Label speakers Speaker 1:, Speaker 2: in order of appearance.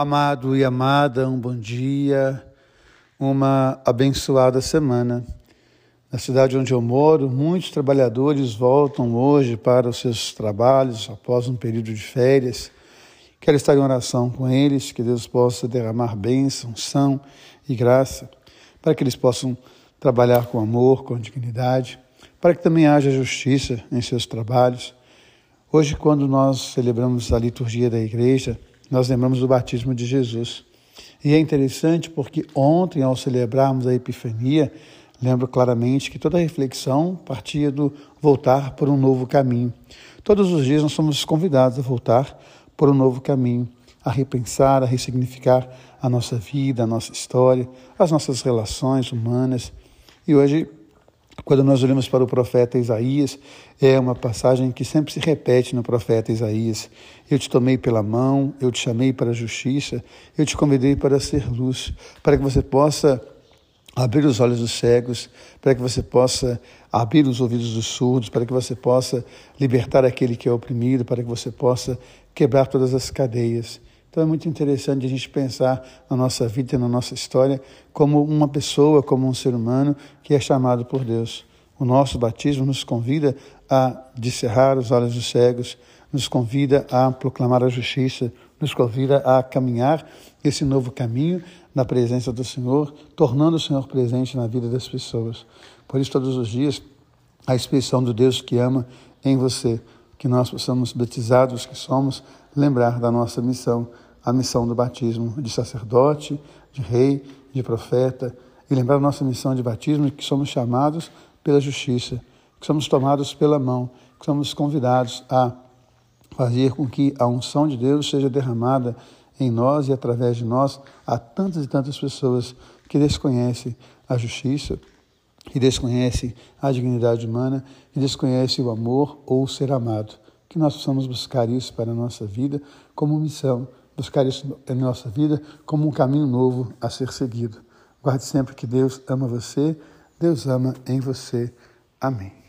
Speaker 1: Amado e amada, um bom dia, uma abençoada semana. Na cidade onde eu moro, muitos trabalhadores voltam hoje para os seus trabalhos após um período de férias. Quero estar em oração com eles, que Deus possa derramar bênção, são e graça, para que eles possam trabalhar com amor, com dignidade, para que também haja justiça em seus trabalhos. Hoje, quando nós celebramos a liturgia da igreja, nós lembramos do batismo de Jesus. E é interessante porque ontem, ao celebrarmos a Epifania, lembro claramente que toda a reflexão partia do voltar por um novo caminho. Todos os dias nós somos convidados a voltar por um novo caminho, a repensar, a ressignificar a nossa vida, a nossa história, as nossas relações humanas. E hoje quando nós olhamos para o profeta Isaías, é uma passagem que sempre se repete no profeta Isaías. Eu te tomei pela mão, eu te chamei para a justiça, eu te convidei para ser luz, para que você possa abrir os olhos dos cegos, para que você possa abrir os ouvidos dos surdos, para que você possa libertar aquele que é oprimido, para que você possa quebrar todas as cadeias. Então é muito interessante a gente pensar na nossa vida e na nossa história como uma pessoa, como um ser humano que é chamado por Deus. O nosso batismo nos convida a descerrar os olhos dos cegos, nos convida a proclamar a justiça, nos convida a caminhar esse novo caminho na presença do Senhor, tornando o Senhor presente na vida das pessoas. Por isso, todos os dias, a expressão do Deus que ama em você, que nós possamos, batizados que somos, lembrar da nossa missão, a missão do batismo de sacerdote, de rei, de profeta, e lembrar da nossa missão de batismo, que somos chamados pela justiça, que somos tomados pela mão, que somos convidados a fazer com que a unção de Deus seja derramada em nós e através de nós a tantas e tantas pessoas que desconhecem a justiça, que desconhecem a dignidade humana, que desconhecem o amor ou o ser amado que nós possamos buscar isso para a nossa vida como missão, buscar isso em nossa vida como um caminho novo a ser seguido. Guarde sempre que Deus ama você, Deus ama em você. Amém.